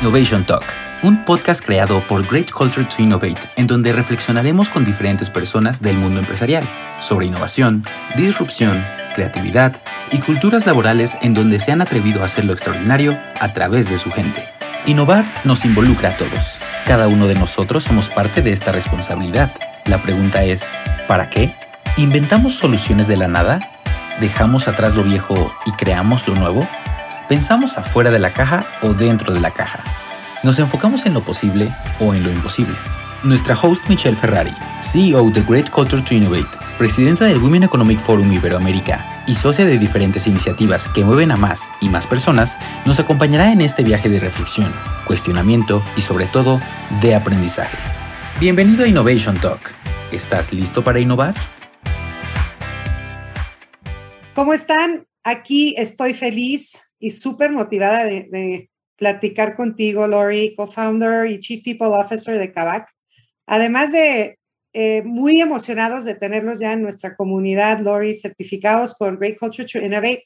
Innovation Talk, un podcast creado por Great Culture to Innovate, en donde reflexionaremos con diferentes personas del mundo empresarial sobre innovación, disrupción, creatividad y culturas laborales en donde se han atrevido a hacer lo extraordinario a través de su gente. Innovar nos involucra a todos. Cada uno de nosotros somos parte de esta responsabilidad. La pregunta es, ¿para qué? ¿Inventamos soluciones de la nada? ¿Dejamos atrás lo viejo y creamos lo nuevo? ¿Pensamos afuera de la caja o dentro de la caja? ¿Nos enfocamos en lo posible o en lo imposible? Nuestra host Michelle Ferrari, CEO de Great Culture to Innovate, presidenta del Women Economic Forum Iberoamérica y socia de diferentes iniciativas que mueven a más y más personas, nos acompañará en este viaje de reflexión, cuestionamiento y sobre todo de aprendizaje. Bienvenido a Innovation Talk. ¿Estás listo para innovar? ¿Cómo están? Aquí estoy feliz y súper motivada de, platicar contigo, Lori, co-founder y Chief People Officer de Kavak. Además de eh, muy emocionados de tenerlos ya en nuestra comunidad, Lori, certificados por Great Culture to Innovate.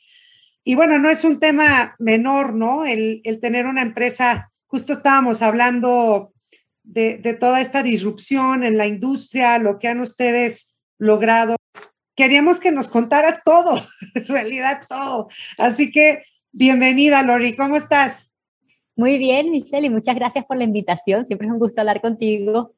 Y bueno, no es un tema menor, ¿no? El, tener una empresa, justo estábamos hablando de, de toda esta disrupción en la industria, lo que han ustedes logrado queríamos que nos contaras todo, en realidad todo. Así que bienvenida, Lori, ¿cómo estás? Muy bien, Michelle, y muchas gracias por la invitación. Siempre es un gusto hablar contigo.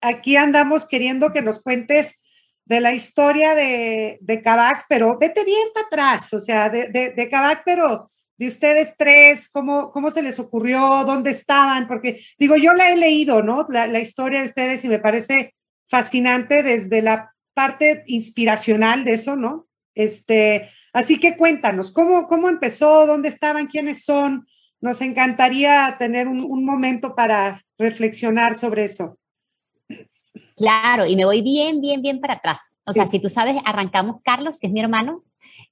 Aquí andamos queriendo que nos cuentes de la historia de, de pero vete bien para atrás, o sea, de, de, pero de ustedes tres, ¿cómo, ¿cómo se les ocurrió? ¿Dónde estaban? Porque digo, yo la he leído, ¿no? La, la historia de ustedes y me parece fascinante desde la parte inspiracional de eso, ¿no? Este, así que cuéntanos, ¿cómo, cómo empezó? ¿Dónde estaban? ¿Quiénes son? Nos encantaría tener un, momento para reflexionar sobre eso. Claro, y me voy bien, bien, bien para atrás. O sea, si tú sabes, arrancamos Carlos, que es mi hermano,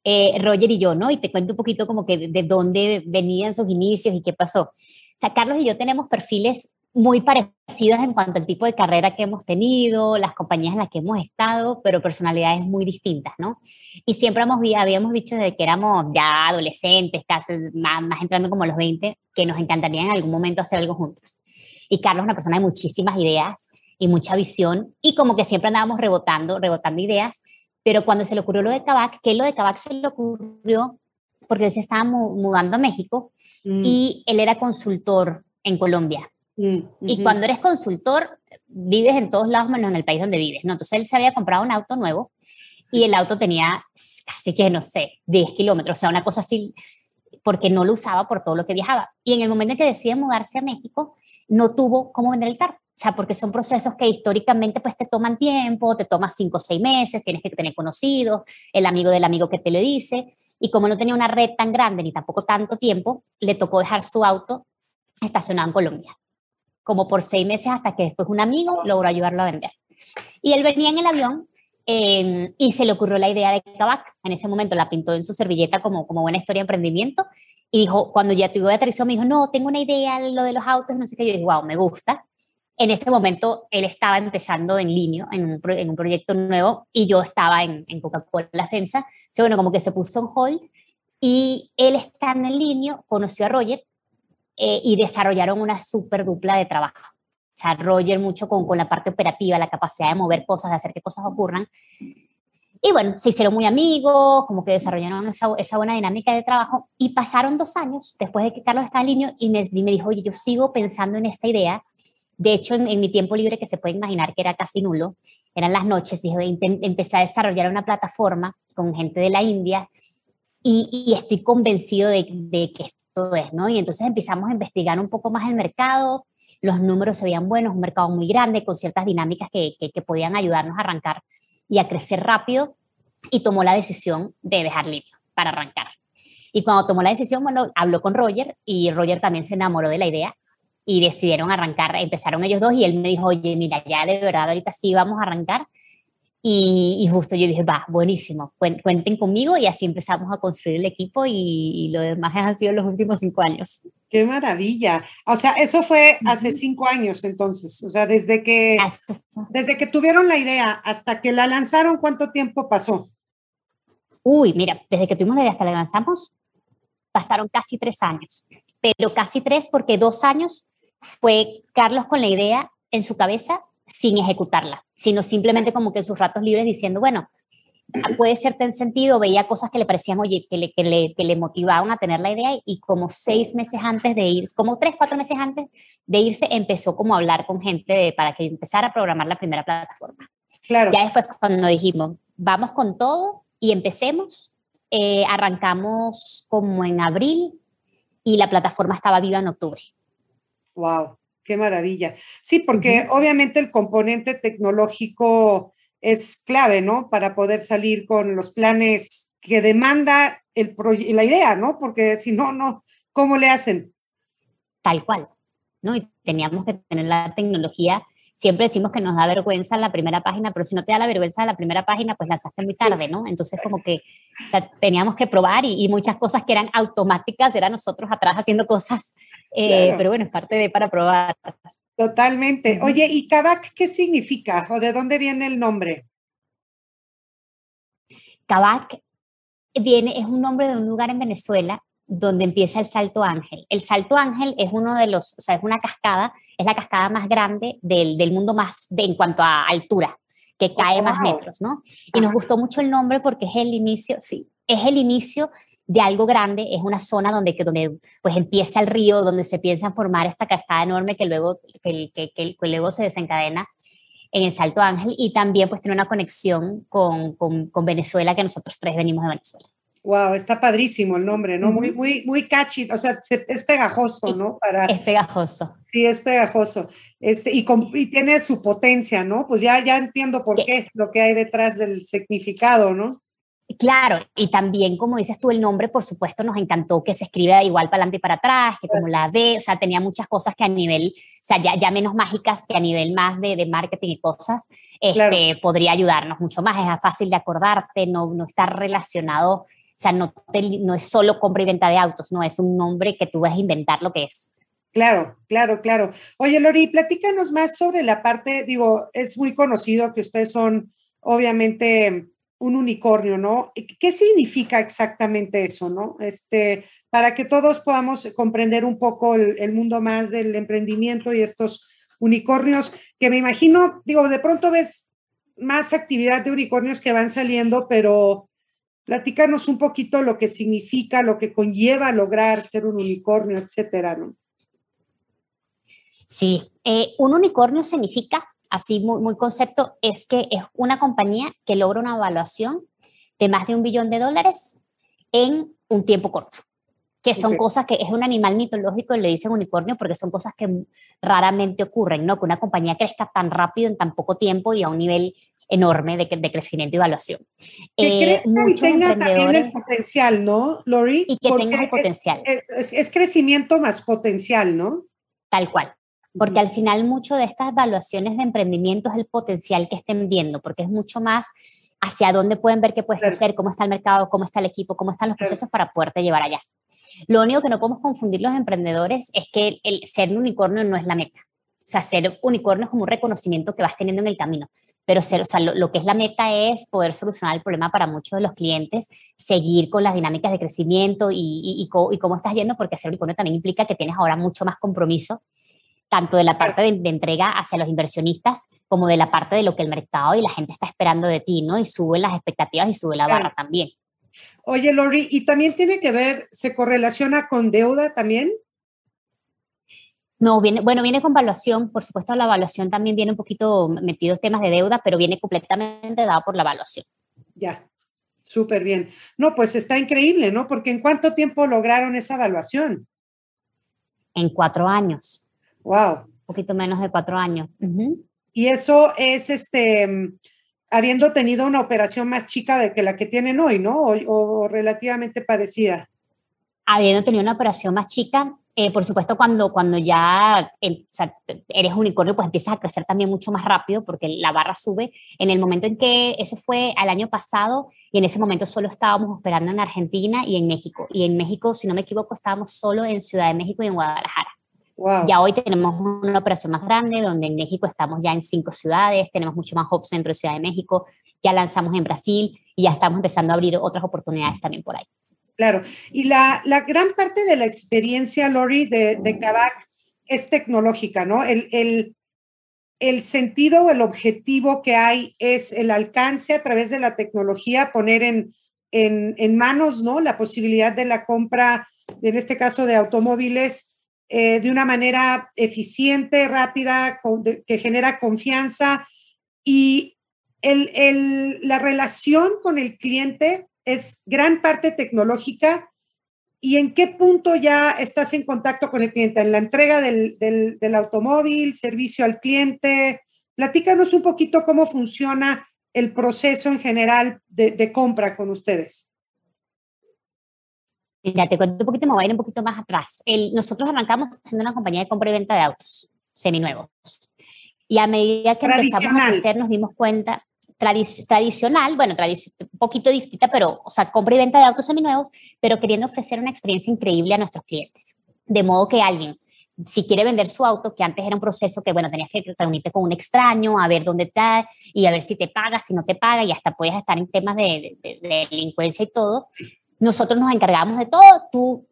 eh, Roger y yo, ¿no? Y te cuento un poquito como que de dónde venían sus inicios y qué pasó. O sea, Carlos y yo tenemos perfiles muy parecidas en cuanto al tipo de carrera que hemos tenido, las compañías en las que hemos estado, pero personalidades muy distintas, ¿no? Y siempre hemos, habíamos dicho desde que éramos ya adolescentes, casi más, más entrando como los 20, que nos encantaría en algún momento hacer algo juntos. Y Carlos es una persona de muchísimas ideas y mucha visión, y como que siempre andábamos rebotando, rebotando ideas, pero cuando se le ocurrió lo de Cabac, que lo de Cabac se le ocurrió porque él se estaba mudando a México mm. y él era consultor en Colombia Mm, y cuando eres consultor, vives en todos lados menos en el país donde vives, ¿no? Entonces él se había comprado un auto nuevo y el auto tenía casi que, no sé, 10 kilómetros, o sea, una cosa así, porque no lo usaba por todo lo que viajaba. Y en el momento en que decide mudarse a México, no tuvo cómo vender el carro. O sea, porque son procesos que históricamente pues te toman tiempo, te tomas 5 o 6 meses, tienes que tener conocidos, el amigo del amigo que te le dice, y como no tenía una red tan grande ni tampoco tanto tiempo, le tocó dejar su auto estacionado en Colombia como por seis meses hasta que después un amigo logró ayudarlo a vender. Y él venía en el avión em, y se le ocurrió la idea de Kavak. En ese momento la pintó en su servilleta como, como buena historia de emprendimiento y dijo, cuando ya tuvo de aterrizó, me dijo, no, tengo una idea, lo de los autos, no sé qué. Yo dije, wow, me gusta. En ese momento él estaba empezando en línea, en un, en un proyecto nuevo, y yo estaba en, en Coca-Cola La Censa. Entonces, bueno, como que se puso en hold y él estando en línea conoció a Roger eh, y desarrollaron una súper dupla de trabajo. O sea, Roger mucho con, con la parte operativa, la capacidad de mover cosas, de hacer que cosas ocurran. Y bueno, se hicieron muy amigos, como que desarrollaron esa, esa, buena dinámica de trabajo y pasaron dos años después de que Carlos estaba en línea y me, me, dijo, oye, yo sigo pensando en esta idea. De hecho, en, mi tiempo libre, que se puede imaginar que era casi nulo, eran las noches, y empecé a desarrollar una plataforma con gente de la India y, y estoy convencido de, de que es, ¿no? Y entonces empezamos a investigar un poco más el mercado, los números se veían buenos, un mercado muy grande, con ciertas dinámicas que, podían ayudarnos a arrancar y a crecer rápido, y tomó la decisión de dejar libre para arrancar. Y cuando tomó la decisión, bueno, habló con Roger y Roger también se enamoró de la idea y decidieron arrancar, empezaron ellos dos y él me dijo, oye, mira, ya de verdad ahorita sí vamos a arrancar y, justo yo dije, va, buenísimo, cuenten conmigo y así empezamos a construir el equipo y, lo demás han sido los últimos cinco años. Qué maravilla. O sea, eso fue hace cinco años entonces, o sea, desde que, desde que tuvieron la idea hasta que la lanzaron, ¿cuánto tiempo pasó? Uy, mira, desde que tuvimos la idea hasta la lanzamos, pasaron casi tres años. pero casi tres porque dos años fue Carlos con la idea en su cabeza sin ejecutarla, sino simplemente como que en sus ratos libres diciendo, bueno, puede ser ten sentido, veía cosas que le parecían, oye, que le, que le, que le motivaban a tener la idea y como seis meses antes de ir, como tres, cuatro meses antes de irse, empezó como a hablar con gente para que empezara a programar la primera plataforma. Claro. Ya después cuando dijimos, vamos con todo y empecemos, eh, arrancamos como en abril y la plataforma estaba viva en octubre. Wow, qué maravilla. Sí, porque obviamente el componente tecnológico es clave, ¿no? Para poder salir con los planes que demanda el la idea, ¿no? Porque si no, no, ¿cómo le hacen? Tal cual, ¿no? Y teníamos que tener la tecnología. Siempre decimos que nos da vergüenza la primera página, pero si no te da la vergüenza la primera página, pues la lanzaste muy tarde, ¿no? Entonces, como que o sea, teníamos que probar y, muchas cosas que eran automáticas, eran nosotros atrás haciendo cosas, eh, pero bueno, es parte de para probar. Totalmente. Oye, ¿y Kavak qué significa o de dónde viene el nombre? Kavak viene, es un nombre de un lugar en Venezuela donde empieza el Salto Ángel. El Salto Ángel es uno de los, o sea, es una cascada, es la cascada más grande del, del mundo más de, en cuanto a altura, que cae más metros, ¿no? Y nos gustó mucho el nombre porque es el inicio, sí, es el inicio de algo grande, es una zona donde, que, donde pues empieza el río, donde se piensa formar esta cascada enorme que luego, que, que, que, luego se desencadena en el Salto Ángel y también pues tiene una conexión con, con, con, Venezuela, que nosotros tres venimos de Venezuela. Wow, está padrísimo el nombre, ¿no? Muy, muy, muy catchy, o sea, es pegajoso, ¿no? Para, es pegajoso. Sí, es pegajoso. Este, y, y tiene su potencia, ¿no? Pues ya, ya entiendo por qué, lo que hay detrás del significado, ¿no? Claro, y también, como dices tú, el nombre, por supuesto, nos encantó que se escriba igual para adelante y para atrás, que como la D, o sea, tenía muchas cosas que a nivel, o sea, ya, ya menos mágicas que a nivel más de, de marketing y cosas, este, podría ayudarnos mucho más. Es fácil de acordarte, no, no está relacionado, o sea, no, es solo compra y venta de autos, no es un nombre que tú vas a inventar lo que es. Claro, claro, claro. Oye, Lori, platícanos más sobre la parte, digo, es muy conocido que ustedes son, obviamente, un unicornio, ¿no? ¿Qué significa exactamente eso, no? Este, para que todos podamos comprender un poco el, mundo más del emprendimiento y estos unicornios, que me imagino, digo, de pronto ves más actividad de unicornios que van saliendo, pero platícanos un poquito lo que significa, lo que conlleva lograr ser un unicornio, etcétera, ¿no? Sí, eh, un unicornio significa así muy, muy concepto, es que es una compañía que logra una evaluación de más de un billón de dólares en un tiempo corto, que son cosas que es un animal mitológico y le dicen unicornio porque son cosas que raramente ocurren, ¿no? Que una compañía crezca tan rápido en tan poco tiempo y a un nivel enorme de, de crecimiento y evaluación. Que eh, y tenga también el potencial, ¿no, Lori? Y que tenga el potencial. es, crecimiento más potencial, ¿no? Tal cual porque al final mucho de estas evaluaciones de emprendimiento es el potencial que estén viendo, porque es mucho más hacia dónde pueden ver qué puedes hacer, cómo está el mercado, cómo está el equipo, cómo están los procesos para poderte llevar allá. Lo único que no podemos confundir los emprendedores es que el, ser un unicornio no es la meta. O sea, ser unicornio es como un reconocimiento que vas teniendo en el camino. Pero ser, o sea, lo, que es la meta es poder solucionar el problema para muchos de los clientes, seguir con las dinámicas de crecimiento y, y, y cómo estás yendo, porque ser unicornio también implica que tienes ahora mucho más compromiso tanto de la parte de, entrega hacia los inversionistas como de la parte de lo que el mercado y la gente está esperando de ti, ¿no? Y sube las expectativas y sube la barra también. Oye, Lori, ¿y también tiene que ver, se correlaciona con deuda también? No, viene, bueno, viene con evaluación, por supuesto la evaluación también viene un poquito metidos temas de deuda, pero viene completamente dado por la evaluación. Ya, súper bien. No, pues está increíble, ¿no? Porque ¿en cuánto tiempo lograron esa evaluación? En cuatro años. Wow. Un poquito menos de cuatro años. Y eso es este, habiendo tenido una operación más chica de que la que tienen hoy, ¿no? O, relativamente parecida. Habiendo tenido una operación más chica, eh, por supuesto, cuando, cuando ya eh, eres unicornio, pues empiezas a crecer también mucho más rápido porque la barra sube. En el momento en que eso fue al año pasado y en ese momento solo estábamos operando en Argentina y en México. Y en México, si no me equivoco, estábamos solo en Ciudad de México y en Guadalajara. Ya hoy tenemos una operación más grande, donde en México estamos ya en cinco ciudades, tenemos mucho más hubs dentro de Ciudad de México, ya lanzamos en Brasil y ya estamos empezando a abrir otras oportunidades también por ahí. Claro, y la, gran parte de la experiencia, Lori, de, de es tecnológica, ¿no? El, el, el sentido o el objetivo que hay es el alcance a través de la tecnología, poner en, en, manos, ¿no? La posibilidad de la compra, en este caso de automóviles, eh, de una manera eficiente, rápida, que genera confianza y el, la relación con el cliente es gran parte tecnológica. ¿Y en qué punto ya estás en contacto con el cliente? ¿En la entrega del, del, automóvil, servicio al cliente? Platícanos un poquito cómo funciona el proceso en general de, compra con ustedes. Mira, te cuento un poquito, me voy a ir un poquito más atrás. El, nosotros arrancamos siendo una compañía de compra y venta de autos seminuevos. Y a medida que empezamos a crecer, nos dimos cuenta, tradicional, bueno, un poquito distinta, pero, o sea, compra y venta de autos seminuevos, pero queriendo ofrecer una experiencia increíble a nuestros clientes. De modo que alguien, si quiere vender su auto, que antes era un proceso que, bueno, tenías que reunirte con un extraño, a ver dónde está y a ver si te paga, si no te paga, y hasta puedes estar en temas de, delincuencia y todo. Nosotros nos encargamos de todo, tú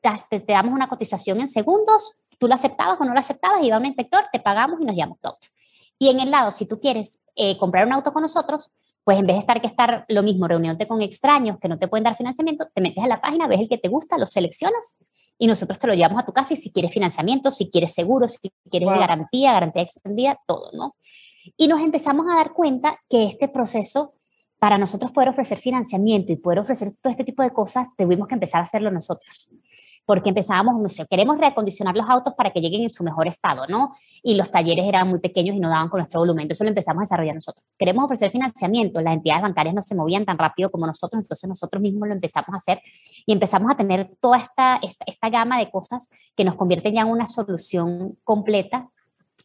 te, te, damos una cotización en segundos, tú la aceptabas o no la aceptabas, iba un inspector, te pagamos y nos llevamos todo. Y en el lado, si tú quieres eh, comprar un auto con nosotros, pues en vez de estar que estar lo mismo reuniéndote con extraños que no te pueden dar financiamiento, te metes a la página, ves el que te gusta, lo seleccionas y nosotros te lo llevamos a tu casa y si quieres financiamiento, si quieres seguro, si quieres garantía, garantía extendida, todo, ¿no? Y nos empezamos a dar cuenta que este proceso, para nosotros poder ofrecer financiamiento y poder ofrecer todo este tipo de cosas, tuvimos que empezar a hacerlo nosotros porque empezábamos, no sé, queremos reacondicionar los autos para que lleguen en su mejor estado, ¿no? Y los talleres eran muy pequeños y no daban con nuestro volumen, entonces lo empezamos a desarrollar nosotros. Queremos ofrecer financiamiento, las entidades bancarias no se movían tan rápido como nosotros, entonces nosotros mismos lo empezamos a hacer y empezamos a tener toda esta, esta, esta gama de cosas que nos convierten ya en una solución completa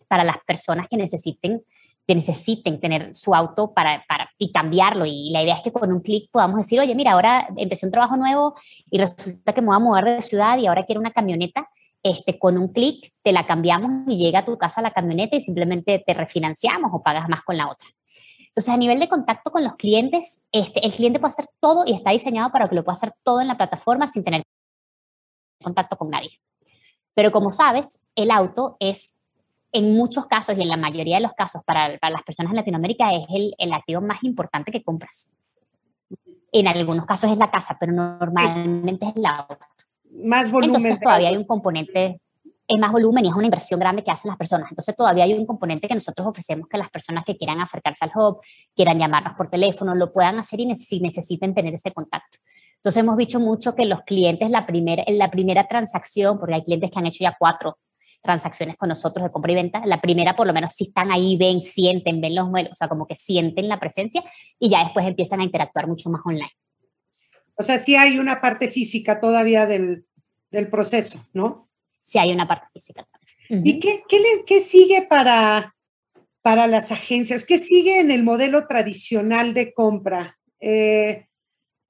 para las personas que necesiten que necesiten tener su auto para, para, y cambiarlo. Y la idea es que con un clic podamos decir, oye, mira, ahora empecé un trabajo nuevo y resulta que me voy a mudar de ciudad y ahora quiero una camioneta. Este, con un clic te la cambiamos y llega a tu casa la camioneta y simplemente te refinanciamos o pagas más con la otra. Entonces, a nivel de contacto con los clientes, este, el cliente puede hacer todo y está diseñado para que lo pueda hacer todo en la plataforma sin tener contacto con nadie. Pero como sabes, el auto es en muchos casos y en la mayoría de los casos para, para las personas en Latinoamérica es el, el, activo más importante que compras. En algunos casos es la casa, pero normalmente es el auto. Más volumen. Entonces todavía hay un componente, es más volumen y es una inversión grande que hacen las personas. Entonces todavía hay un componente que nosotros ofrecemos que las personas que quieran acercarse al hub, quieran llamarnos por teléfono, lo puedan hacer y si necesiten tener ese contacto. Entonces hemos dicho mucho que los clientes, la primera, la primera transacción, porque hay clientes que han hecho ya cuatro, transacciones con nosotros de compra y venta. La primera, por lo menos, si están ahí, ven, sienten, ven los modelos, o sea, como que sienten la presencia y ya después empiezan a interactuar mucho más online. O sea, sí hay una parte física todavía del, del proceso, ¿no? Sí hay una parte física ¿Y qué, qué, qué, sigue para, para las agencias? ¿Qué sigue en el modelo tradicional de compra? Eh,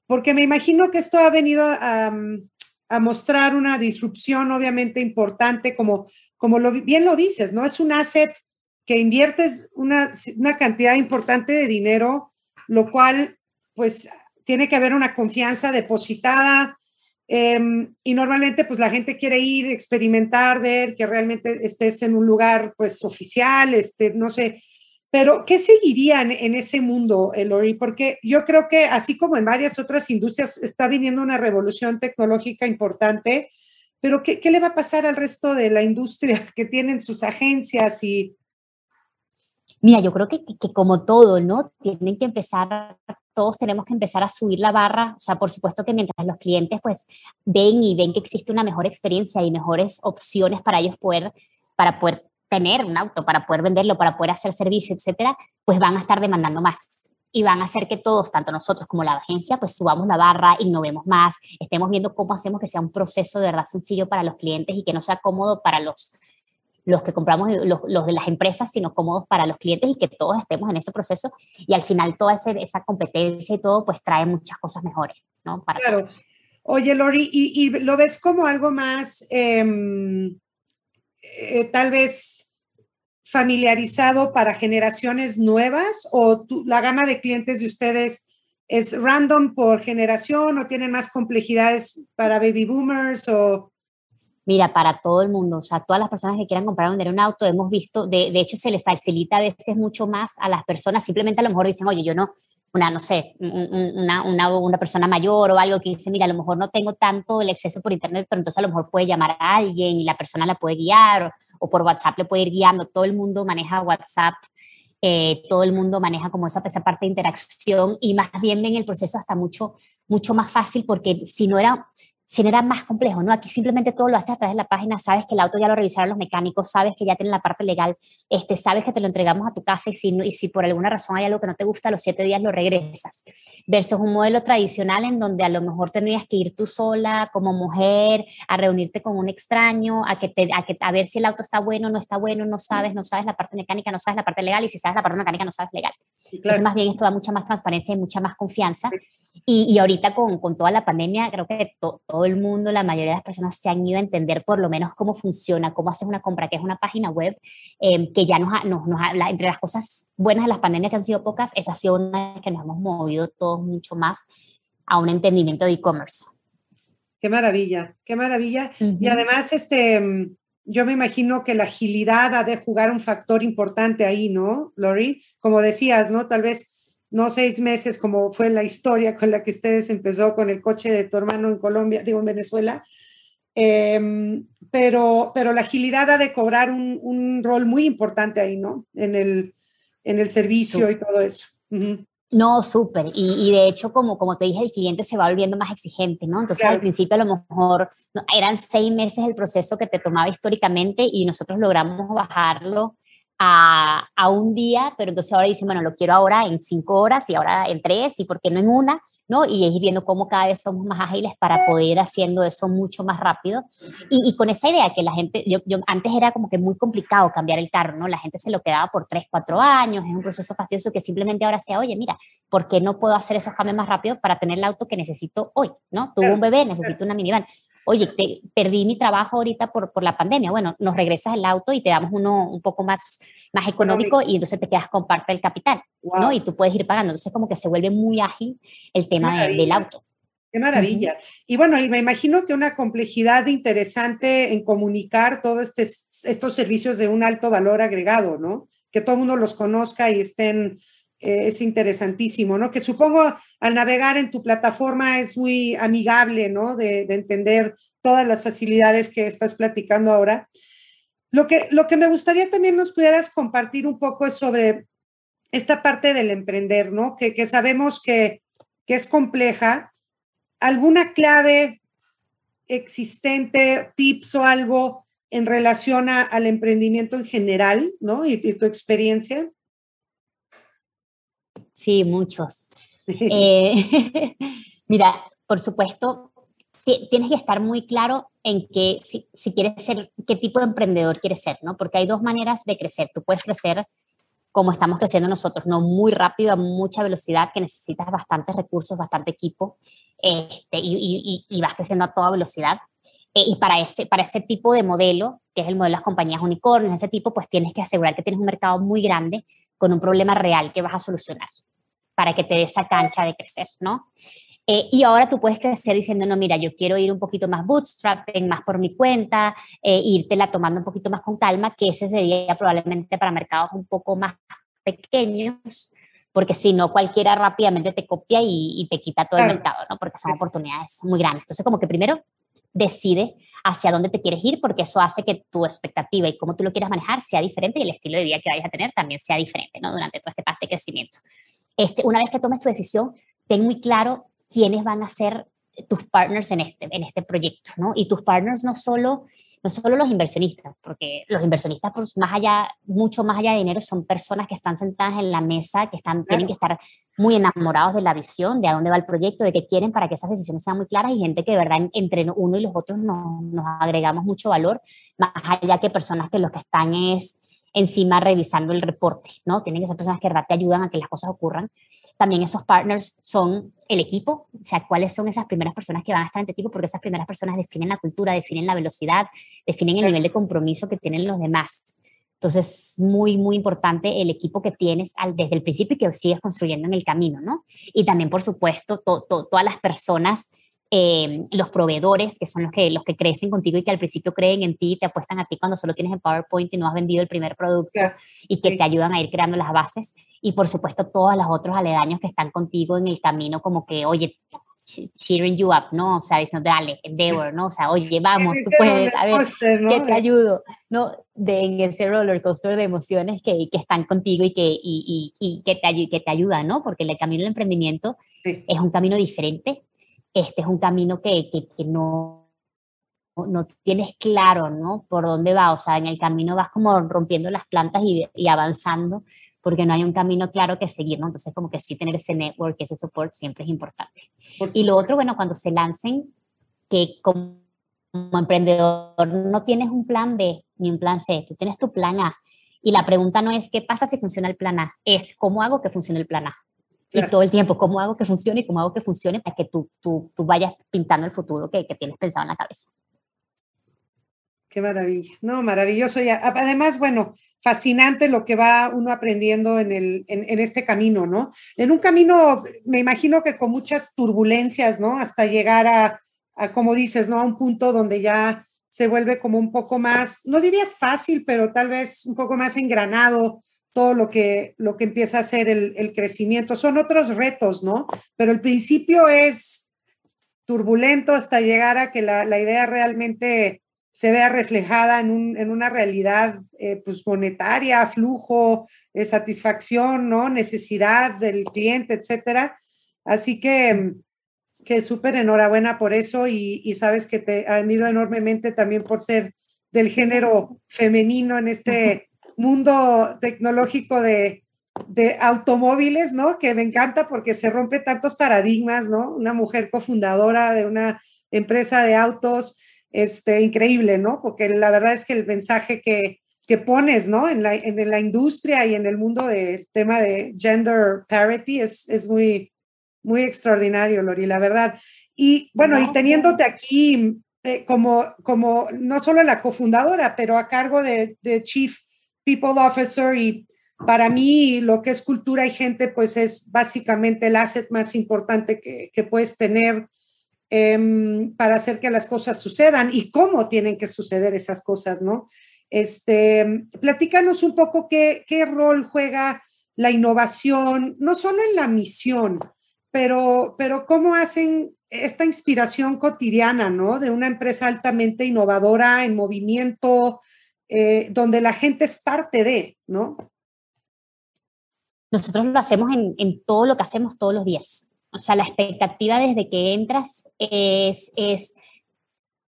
porque me imagino que esto ha venido a, a mostrar una disrupción obviamente importante, como, como bien lo dices, ¿no? Es un asset que inviertes una, una cantidad importante de dinero, lo cual, pues, tiene que haber una confianza depositada. Em, y normalmente, pues, la gente quiere ir, experimentar, ver que realmente estés en un lugar, pues, oficial, este, no sé, pero, ¿qué seguirían en ese mundo, Lori? Porque yo creo que así como en varias otras industrias está viniendo una revolución tecnológica importante, pero ¿qué, le va a pasar al resto de la industria que tienen sus agencias y... Mira, yo creo que, que, como todo, ¿no? Tienen que empezar, todos tenemos que empezar a subir la barra. O sea, por supuesto que mientras los clientes pues ven y ven que existe una mejor experiencia y mejores opciones para ellos poder, para poder tener un auto para poder venderlo, para poder hacer servicio, etcétera, pues van a estar demandando más y van a hacer que todos, tanto nosotros como la agencia, pues subamos la barra, innovemos más, estemos viendo cómo hacemos que sea un proceso de verdad sencillo para los clientes y que no sea cómodo para los, los que compramos, los, los de las empresas, sino cómodos para los clientes y que todos estemos en ese proceso y al final toda esa competencia y todo, pues trae muchas cosas mejores, ¿no? Para claro. Oye, Lori, ¿y, lo ves como algo más, em, eh, tal vez familiarizado para generaciones nuevas o la gama de clientes de ustedes es random por generación o tienen más complejidades para baby boomers o Mira, para todo el mundo, o sea, todas las personas que quieran comprar o vender un auto, hemos visto, de, de, hecho se les facilita a veces mucho más a las personas, simplemente a lo mejor dicen, oye, yo no, una, no sé, una, una, una, persona mayor o algo que dice, mira, a lo mejor no tengo tanto el acceso por internet, pero entonces a lo mejor puede llamar a alguien y la persona la puede guiar o, por WhatsApp le puede ir guiando. Todo el mundo maneja WhatsApp, eh, todo el mundo maneja como esa, esa parte de interacción y más bien ven el proceso hasta mucho, mucho más fácil porque si no era, si no era más complejo, ¿no? Aquí simplemente todo lo haces a través de la página, sabes que el auto ya lo revisaron los mecánicos, sabes que ya tienen la parte legal, este, sabes que te lo entregamos a tu casa y si, y si por alguna razón hay algo que no te gusta, a los siete días lo regresas. Versus un modelo tradicional en donde a lo mejor tendrías que ir tú sola como mujer a reunirte con un extraño, a, que te, a, que, a ver si el auto está bueno, no está bueno, no sabes, no sabes la parte mecánica, no sabes la parte legal y si sabes la parte mecánica no sabes legal. Entonces más bien esto da mucha más transparencia y mucha más confianza. Y, y ahorita con, con, toda la pandemia creo que todo el mundo, la mayoría de las personas se han ido a entender por lo menos cómo funciona, cómo haces una compra, que es una página web, eh, que ya nos, nos, nos entre las cosas buenas de las pandemias que han sido pocas, esa ha sido una que nos hemos movido todos mucho más a un entendimiento de e-commerce. Qué maravilla, qué maravilla. Uh -huh. Y además, este, yo me imagino que la agilidad ha de jugar un factor importante ahí, ¿no, Lori? Como decías, ¿no? Tal vez no seis meses como fue la historia con la que ustedes empezó con el coche de tu hermano en Colombia, digo en Venezuela, eh, pero, pero la agilidad ha de cobrar un, un, rol muy importante ahí, ¿no? En el, en el servicio y todo eso. Uh -huh. No, súper. Y, y, de hecho, como, como te dije, el cliente se va volviendo más exigente, ¿no? Entonces, claro. al principio, a lo mejor no, eran seis meses el proceso que te tomaba históricamente y nosotros logramos bajarlo a, a, un día, pero entonces ahora dicen, bueno, lo quiero ahora en cinco horas y ahora en tres y por qué no en una, ¿no? Y ir viendo cómo cada vez somos más ágiles para poder haciendo eso mucho más rápido. Y, y con esa idea que la gente, yo, yo, antes era como que muy complicado cambiar el carro, ¿no? La gente se lo quedaba por tres, cuatro años, es un proceso fastidioso que simplemente ahora sea, oye, mira, ¿por qué no puedo hacer esos cambios más rápido para tener el auto que necesito hoy, ¿no? Tuve un bebé, necesito una minivan oye, te, perdí mi trabajo ahorita por, por, la pandemia, bueno, nos regresas el auto y te damos uno un poco más, más económico y entonces te quedas con parte del capital, wow. ¿no? Y tú puedes ir pagando. Entonces como que se vuelve muy ágil el tema de, del auto. Qué maravilla. Uh -huh. Y bueno, y me imagino que una complejidad interesante en comunicar todos este, estos servicios de un alto valor agregado, ¿no? Que todo el mundo los conozca y estén, eh, es interesantísimo, ¿no? Que supongo al navegar en tu plataforma es muy amigable, ¿no? De, de, entender todas las facilidades que estás platicando ahora. Lo que, lo que me gustaría también nos pudieras compartir un poco es sobre esta parte del emprender, ¿no? Que, que sabemos que, que es compleja. ¿Alguna clave existente, tips o algo en relación a, al emprendimiento en general, ¿no? Y tu experiencia. Sí, muchos. eh, mira, por supuesto, tienes que estar muy claro en que si, si, quieres ser, qué tipo de emprendedor quieres ser, ¿no? Porque hay dos maneras de crecer. Tú puedes crecer como estamos creciendo nosotros, no muy rápido, a mucha velocidad, que necesitas bastantes recursos, bastante equipo, este, y, y, y, vas creciendo a toda velocidad. Eh, y para ese, para ese tipo de modelo, que es el modelo de las compañías unicornios, ese tipo, pues tienes que asegurar que tienes un mercado muy grande con un problema real que vas a solucionar para que te dé esa cancha de crecer, ¿no? Eh, y ahora tú puedes crecer diciendo, no, mira, yo quiero ir un poquito más bootstrapping, más por mi cuenta, eh, la tomando un poquito más con calma, que ese sería probablemente para mercados un poco más pequeños, porque si no, cualquiera rápidamente te copia y, y te quita todo claro. el mercado, ¿no? Porque son oportunidades muy grandes. Entonces, como que primero decide hacia dónde te quieres ir, porque eso hace que tu expectativa y cómo tú lo quieras manejar sea diferente y el estilo de vida que vayas a tener también sea diferente, ¿no? Durante todo este paso de crecimiento. Este, una vez que tomes tu decisión, ten muy claro quiénes van a ser tus partners en este, en este proyecto, ¿no? Y tus partners no solo, no solo los inversionistas, porque los inversionistas, pues, más allá, mucho más allá de dinero, son personas que están sentadas en la mesa, que están, claro. tienen que estar muy enamorados de la visión, de a dónde va el proyecto, de qué quieren para que esas decisiones sean muy claras y gente que de verdad entre uno y los otros nos, nos agregamos mucho valor, más allá que personas que los que están es encima revisando el reporte, ¿no? Tienen que ser personas que de verdad te ayudan a que las cosas ocurran también esos partners son el equipo, o sea, cuáles son esas primeras personas que van a estar en tu equipo, porque esas primeras personas definen la cultura, definen la velocidad, definen el nivel de compromiso que tienen los demás. Entonces, muy, muy importante el equipo que tienes al, desde el principio y que sigues construyendo en el camino, ¿no? Y también, por supuesto, todas las personas eh, los proveedores, que son los que, los que crecen contigo y que al principio creen en ti, te apuestan a ti cuando solo tienes el PowerPoint y no has vendido el primer producto y que te ayudan a ir creando las bases. Y por supuesto, todos los otros aledaños que están contigo en el camino, como que, oye, cheering you up, ¿no? O sea, diciendo, dale, endeavor, ¿no? O sea, oye, vamos, tú puedes, a ver, que te ayudo, ¿no? De, en ese roller coaster de emociones que, que están contigo y que, y, y, que, te, que te ayudan, ¿no? Porque el camino del emprendimiento es un camino diferente este es un camino que, que, no, no tienes claro, ¿no? Por dónde va, o sea, en el camino vas como rompiendo las plantas y, y avanzando, porque no hay un camino claro que seguir, ¿no? Entonces, como que sí tener ese network, ese support siempre es importante. Y lo otro, bueno, cuando se lancen, que como, como emprendedor no tienes un plan B ni un plan C, tú tienes tu plan A. Y la pregunta no es qué pasa si funciona el plan A, es cómo hago que funcione el plan A. Y todo el tiempo, ¿cómo hago que funcione y cómo hago que funcione para que tú, tú, tú vayas pintando el futuro que, que, tienes pensado en la cabeza? Qué maravilla. No, maravilloso. Y además, bueno, fascinante lo que va uno aprendiendo en, el, en, en, este camino, ¿no? En un camino, me imagino que con muchas turbulencias, ¿no? Hasta llegar a, a, como dices, ¿no? A un punto donde ya se vuelve como un poco más, no diría fácil, pero tal vez un poco más engranado todo lo que, lo que empieza a ser el, crecimiento. Son otros retos, ¿no? Pero el principio es turbulento hasta llegar a que la, idea realmente se vea reflejada en, un, en una realidad eh, pues monetaria, flujo, eh, satisfacción, ¿no? Necesidad del cliente, etcétera. Así que, que súper enhorabuena por eso y, y, sabes que te admiro enormemente también por ser del género femenino en este mundo tecnológico de, de automóviles, ¿no? Que me encanta porque se rompe tantos paradigmas, ¿no? Una mujer cofundadora de una empresa de autos, este, increíble, ¿no? Porque la verdad es que el mensaje que, que pones, ¿no? En la, en la industria y en el mundo del tema de gender parity es, es muy, muy extraordinario, Lori, la verdad. Y bueno, y teniéndote aquí eh, como, como no solo la cofundadora, pero a cargo de, de Chief people officer y para mí lo que es cultura y gente pues es básicamente el asset más importante que, que puedes tener em, para hacer que las cosas sucedan y cómo tienen que suceder esas cosas, ¿no? Este, platícanos un poco qué, qué rol juega la innovación, no solo en la misión, pero, pero cómo hacen esta inspiración cotidiana, ¿no? De una empresa altamente innovadora, en movimiento, eh, donde la gente es parte de, ¿no? Nosotros lo hacemos en, todo lo que hacemos todos los días. O sea, la expectativa desde que entras es, es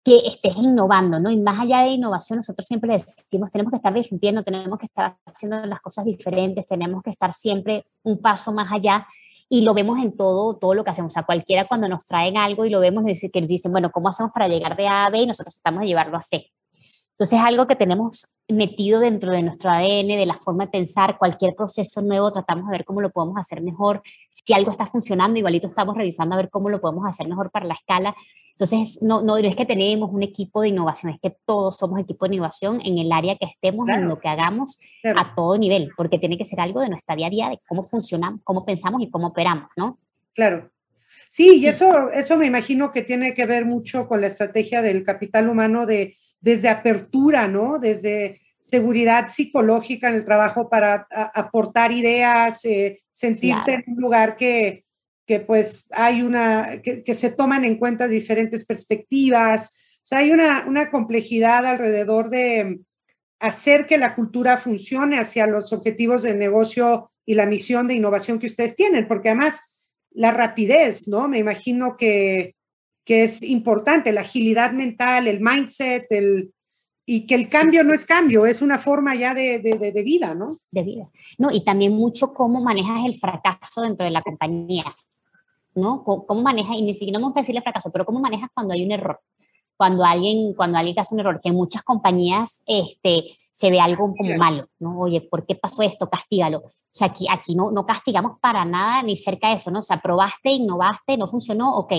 que estés innovando, ¿no? Y más allá de innovación, nosotros siempre decimos, tenemos que estar disrumpiendo, tenemos que estar haciendo las cosas diferentes, tenemos que estar siempre un paso más allá y lo vemos en todo, todo lo que hacemos. O sea, cualquiera cuando nos traen algo y lo vemos, nos dice, que dicen, bueno, ¿cómo hacemos para llegar de A a B? Y nosotros estamos de llevarlo a C. Entonces, es algo que tenemos metido dentro de nuestro ADN, de la forma de pensar, cualquier proceso nuevo, tratamos de ver cómo lo podemos hacer mejor. Si algo está funcionando, igualito estamos revisando a ver cómo lo podemos hacer mejor para la escala. Entonces, no, no es que tenemos un equipo de innovación, es que todos somos equipo de innovación en el área que estemos, en lo que hagamos, a todo nivel, porque tiene que ser algo de nuestra día a día, de cómo funcionamos, cómo pensamos y cómo operamos, ¿no? Claro. Sí, y eso, eso me imagino que tiene que ver mucho con la estrategia del capital humano de desde apertura, ¿no? Desde seguridad psicológica en el trabajo para aportar ideas, eh, sentirte en un lugar que, que pues hay una, que, se toman en cuenta diferentes perspectivas. O sea, hay una, una complejidad alrededor de hacer que la cultura funcione hacia los objetivos de negocio y la misión de innovación que ustedes tienen, porque además la rapidez, ¿no? Me imagino que que es importante, la agilidad mental, el mindset, el, y que el cambio no es cambio, es una forma ya de, de, de, vida, ¿no? De vida. No, y también mucho cómo manejas el fracaso dentro de la compañía, ¿no? Cómo, manejas, y ni siquiera me gusta decirle fracaso, pero cómo manejas cuando hay un error. Cuando alguien, cuando alguien hace un error, que en muchas compañías este, se ve algo como malo, ¿no? Oye, ¿por qué pasó esto? Castígalo. O sea, aquí, aquí no, no castigamos para nada ni cerca de eso, ¿no? O sea, probaste, innovaste, no funcionó, ok,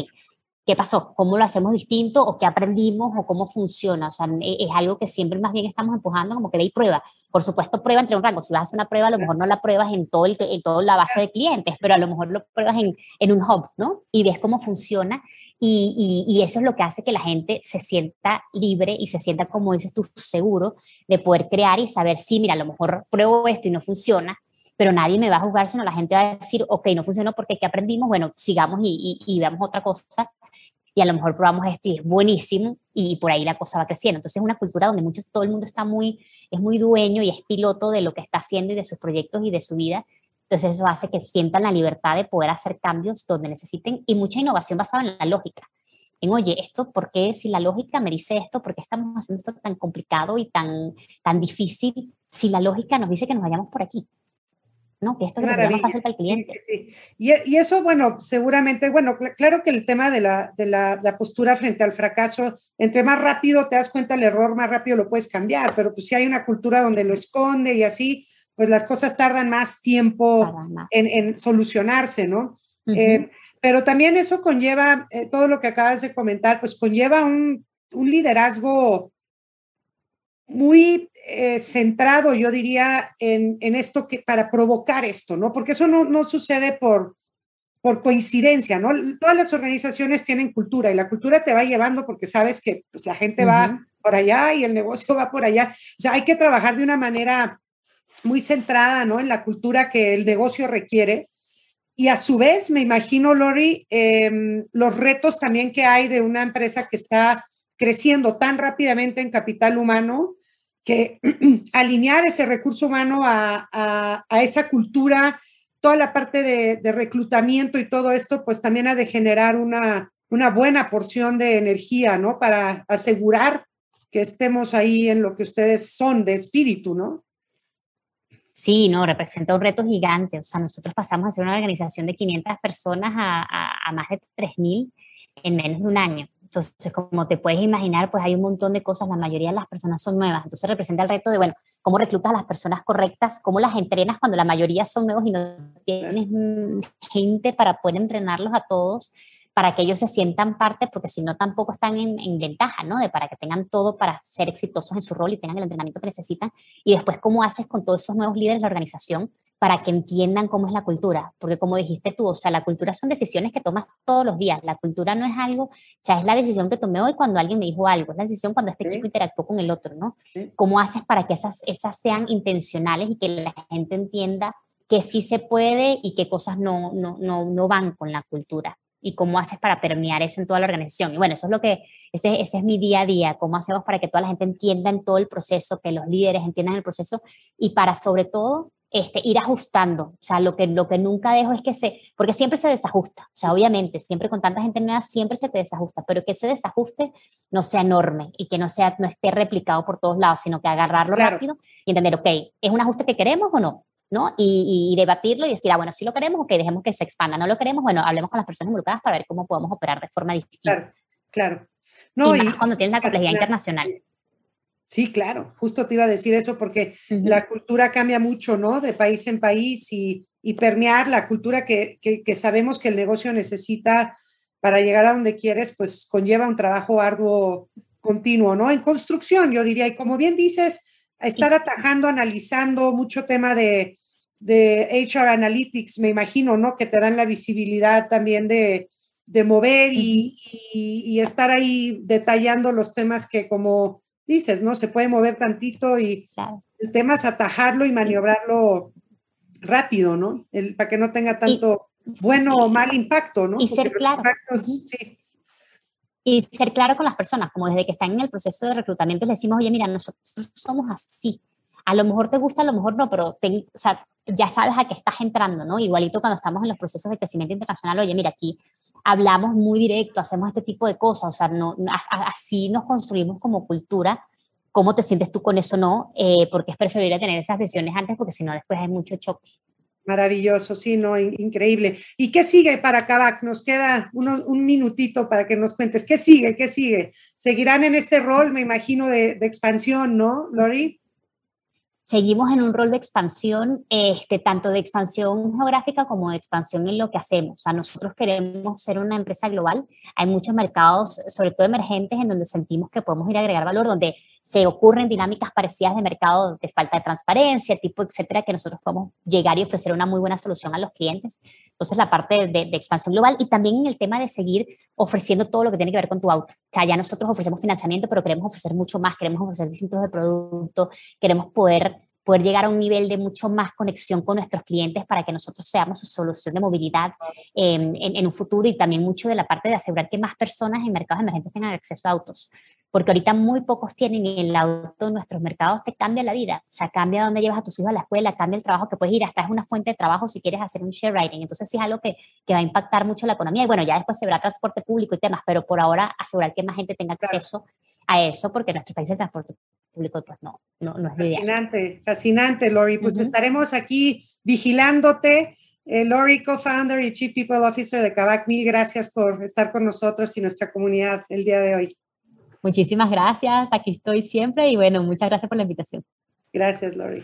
¿qué pasó? ¿Cómo lo hacemos distinto o qué aprendimos o cómo funciona? O sea, e, es algo que siempre más bien estamos empujando como que de prueba. Por supuesto, prueba entre un rango. Si vas a hacer una prueba, a lo mejor no la pruebas en, todo el, en toda la base de clientes, pero a lo mejor lo pruebas en, en un hub, ¿no? Y ves cómo funciona y, y, y, eso es lo que hace que la gente se sienta libre y se sienta, como dices tú, seguro de poder crear y saber, sí, mira, a lo mejor pruebo esto y no funciona, pero nadie me va a juzgar, sino la gente va a decir, ok, no funcionó porque ¿qué aprendimos? Bueno, sigamos y, y, y veamos otra cosa y a lo mejor probamos esto y es buenísimo y por ahí la cosa va creciendo. Entonces es una cultura donde muchos, todo el mundo está muy, es muy dueño y es piloto de lo que está haciendo y de sus proyectos y de su vida entonces eso hace que sientan la libertad de poder hacer cambios donde necesiten y mucha innovación basada en la lógica. En, oye, esto, ¿por qué si la lógica me dice esto? ¿Por qué estamos haciendo esto tan complicado y tan, tan difícil si la lógica nos dice que nos vayamos por aquí? ¿No? Que esto es más fácil para el cliente. Sí, sí, y, y, eso, bueno, seguramente, bueno, cl claro que el tema de, la, de la, la, postura frente al fracaso, entre más rápido te das cuenta del error, más rápido lo puedes cambiar, pero pues si hay una cultura donde lo esconde y así, pues las cosas tardan más tiempo En, en, solucionarse, ¿no? Uh -huh. eh, pero también eso conlleva, eh, todo lo que acabas de comentar, pues conlleva un, un liderazgo muy eh, centrado, yo diría, en, en, esto que para provocar esto, ¿no? Porque eso no, no sucede por, por coincidencia, ¿no? Todas las organizaciones tienen cultura y la cultura te va llevando porque sabes que pues, la gente uh -huh. va por allá y el negocio va por allá. O sea, hay que trabajar de una manera muy centrada ¿no? en la cultura que el negocio requiere. Y a su vez, me imagino, Lori, eh, los retos también que hay de una empresa que está creciendo tan rápidamente en capital humano, que alinear ese recurso humano a, a, a esa cultura, toda la parte de, reclutamiento y todo esto, pues también ha de generar una, una buena porción de energía, ¿no? Para asegurar que estemos ahí en lo que ustedes son de espíritu, ¿no? Sí, no, representa un reto gigante. O sea, nosotros pasamos a ser una organización de 500 personas a, a, a más de 3.000 en menos de un año. Entonces, como te puedes imaginar, pues hay un montón de cosas, la mayoría de las personas son nuevas. Entonces representa el reto de, bueno, cómo reclutas a las personas correctas, cómo las entrenas cuando la mayoría son nuevos y no tienes gente para poder entrenarlos a todos para que ellos se sientan parte, porque si no tampoco están en, en, ventaja, ¿no? De para que tengan todo para ser exitosos en su rol y tengan el entrenamiento que necesitan. Y después, ¿cómo haces con todos esos nuevos líderes de la organización para que entiendan cómo es la cultura? Porque como dijiste tú, o sea, la cultura son decisiones que tomas todos los días. La cultura no es algo, o sea, es la decisión que tomé hoy cuando alguien me dijo algo, es la decisión cuando este ¿Sí? chico interactuó con el otro, ¿no? ¿Sí? ¿Cómo haces para que esas, esas sean intencionales y que la gente entienda que sí se puede y qué cosas no, no, no, no van con la cultura? y cómo haces para permear eso en toda la organización. Y bueno, eso es lo que, ese, ese es mi día a día, cómo hacemos para que toda la gente entienda en todo el proceso, que los líderes entiendan el proceso y para sobre todo este, ir ajustando. O sea, lo que, lo que nunca dejo es que se, porque siempre se desajusta. O sea, obviamente, siempre con tanta gente nueva, siempre se te desajusta, pero que ese desajuste no sea enorme y que no, sea, no esté replicado por todos lados, sino que agarrarlo claro. rápido y entender, ok, ¿es un ajuste que queremos o no? ¿no? Y, y, debatirlo y decir, ah, bueno, si lo queremos, ok, dejemos que se expanda. No lo queremos, bueno, hablemos con las personas involucradas para ver cómo podemos operar de forma distinta. Claro, claro. No, y, y más cuando tienes la complejidad internacional. Sí, claro, justo te iba a decir eso porque uh -huh. la cultura cambia mucho, ¿no? De país en país y, y permear la cultura que, que, que, sabemos que el negocio necesita para llegar a donde quieres, pues conlleva un trabajo arduo continuo, ¿no? En construcción, yo diría, y como bien dices, estar atajando, analizando mucho tema de, de HR Analytics, me imagino, ¿no? Que te dan la visibilidad también de, de mover y, uh -huh. y, y, estar ahí detallando los temas que como dices, ¿no? Se puede mover tantito y claro. el tema es atajarlo y maniobrarlo rápido, ¿no? El, para que no tenga tanto y, bueno sí, o mal impacto, ¿no? Y Porque ser claro. Impactos, -huh. sí y ser claro con las personas, como desde que están en el proceso de reclutamiento les decimos, oye, mira, nosotros somos así. A lo mejor te gusta, a lo mejor no, pero o sea, ya sabes a qué estás entrando, ¿no? Igualito cuando estamos en los procesos de crecimiento internacional, oye, mira, aquí hablamos muy directo, hacemos este tipo de cosas, o sea, no, así nos construimos como cultura. ¿Cómo te sientes tú con eso, no? Eh, porque es preferible tener esas decisiones antes, porque si no, después hay mucho choque. Maravilloso, sí, no, increíble. ¿Y qué sigue para Kavak? Nos queda uno, un minutito para que nos cuentes. ¿Qué sigue? ¿Qué sigue? ¿Seguirán en este rol, me imagino, de, de expansión, no, Lori? Seguimos en un rol de expansión, este, tanto de expansión geográfica como de expansión en lo que hacemos. O nosotros queremos ser una empresa global. Hay muchos mercados, sobre todo emergentes, en donde sentimos que podemos ir a agregar valor, donde se ocurren dinámicas parecidas de mercado de falta de transparencia, tipo, etcétera, que nosotros podemos llegar y ofrecer una muy buena solución a los clientes. Entonces, la parte de, expansión global y también en el tema de seguir ofreciendo todo lo que tiene que ver con tu auto. Ya nosotros ofrecemos financiamiento, pero queremos ofrecer mucho más, queremos ofrecer distintos de productos, queremos poder poder llegar a un nivel de mucho más conexión con nuestros clientes para que nosotros seamos su solución de movilidad en, en, un futuro y también mucho de la parte de asegurar que más personas en mercados emergentes tengan acceso a autos. Porque ahorita muy pocos tienen el auto en nuestros mercados, te cambia la vida. O sea, cambia dónde llevas a tus hijos a la escuela, cambia el trabajo que puedes ir, hasta es una fuente de trabajo si quieres hacer un share riding. Entonces, sí es algo que, que va a impactar mucho la economía. Y bueno, ya después se verá transporte público y temas, pero por ahora asegurar que más gente tenga acceso a eso, porque nuestros países de transporte público pues no, no, no es Fascinante, fascinante, Lori. Pues estaremos aquí vigilándote. Eh, Lori, co-founder y Chief People Officer de Kavak, mil gracias por estar con nosotros y nuestra comunidad el día de hoy. Muchísimas gracias, aquí estoy siempre y bueno, muchas gracias por la invitación. Gracias, Lori.